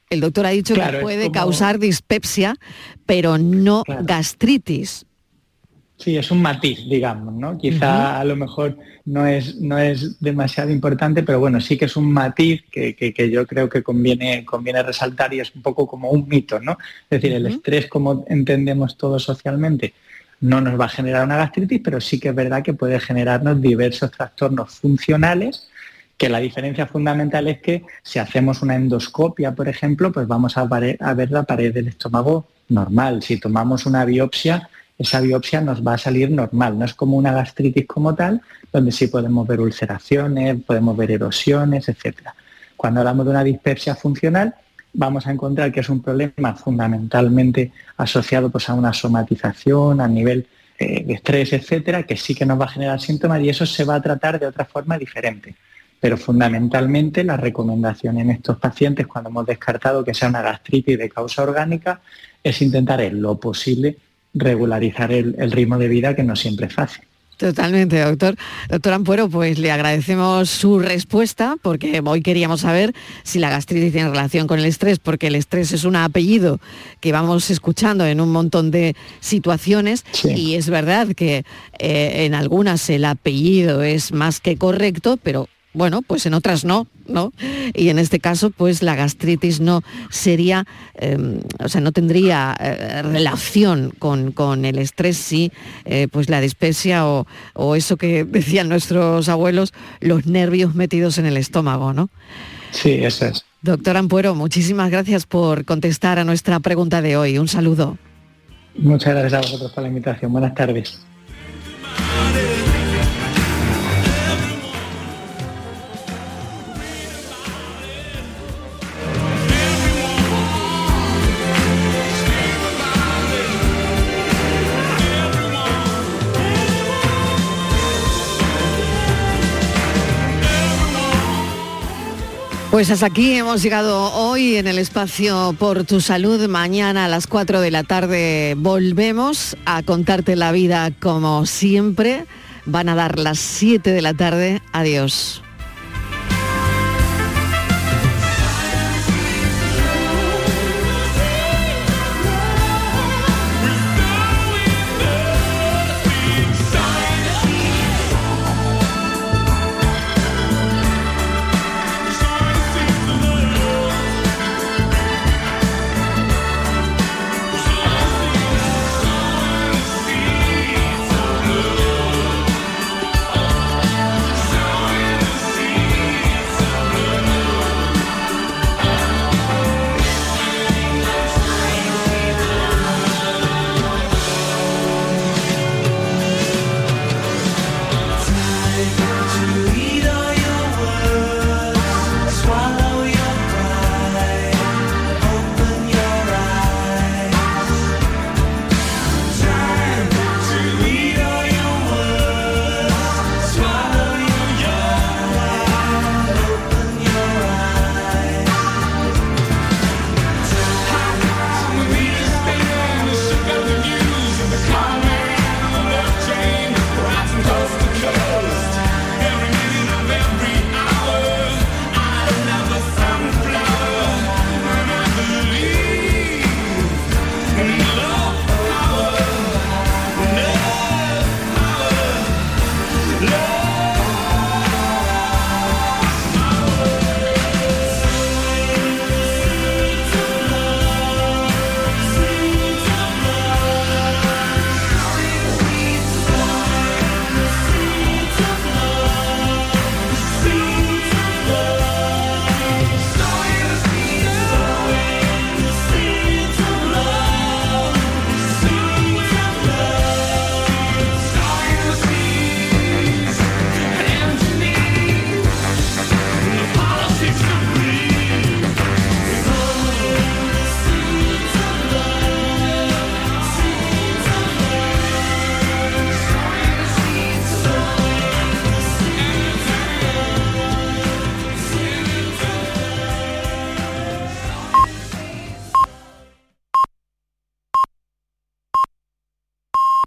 El doctor ha dicho que puede causar dispepsia, pero no gastritis. Sí, es un matiz, digamos, ¿no? Quizá a lo mejor no es, no es demasiado importante, pero bueno, sí que es un matiz que, yo creo que conviene, conviene resaltar y es un poco como un mito, ¿no? Es decir, el estrés, como entendemos todos socialmente, no nos va a generar una gastritis, pero sí que es verdad que puede generarnos diversos trastornos funcionales, que la diferencia fundamental es que si hacemos una endoscopia, por ejemplo, pues vamos a, ver la pared del estómago normal. Si tomamos una biopsia, esa biopsia nos va a salir normal, no es como una gastritis como tal, donde sí podemos ver ulceraciones, podemos ver erosiones, etc. Cuando hablamos de una dispepsia funcional, vamos a encontrar que es un problema fundamentalmente asociado pues, a una somatización, a nivel eh, de estrés, etcétera, que sí que nos va a generar síntomas y eso se va a tratar de otra forma diferente. Pero fundamentalmente la recomendación en estos pacientes, cuando hemos descartado que sea una gastritis de causa orgánica, es intentar en lo posible regularizar el, ritmo de vida que no siempre es fácil. Totalmente, doctor. Doctor Ampuero, pues le agradecemos su respuesta porque hoy queríamos saber si la gastritis tiene relación con el estrés, porque el estrés es un apellido que vamos escuchando en un montón de situaciones y es verdad que eh, en algunas el apellido es más que correcto, pero bueno, pues en otras no, ¿no? Y en este caso, pues la gastritis no sería, em, o sea, no tendría eh, relación con, el estrés, sí, eh, pues la dispepsia o, o, eso que decían nuestros abuelos, los nervios metidos en el estómago, ¿no? Sí, eso es. Doctor Ampuero, muchísimas gracias por contestar a nuestra pregunta de hoy. Un saludo. Muchas gracias a vosotros por la invitación. Buenas tardes. Pues hasta aquí hemos llegado hoy en el espacio Por tu Salud. Mañana a las 4 de la tarde volvemos a contarte la vida como siempre. Van a dar las 7 de la tarde. Adiós.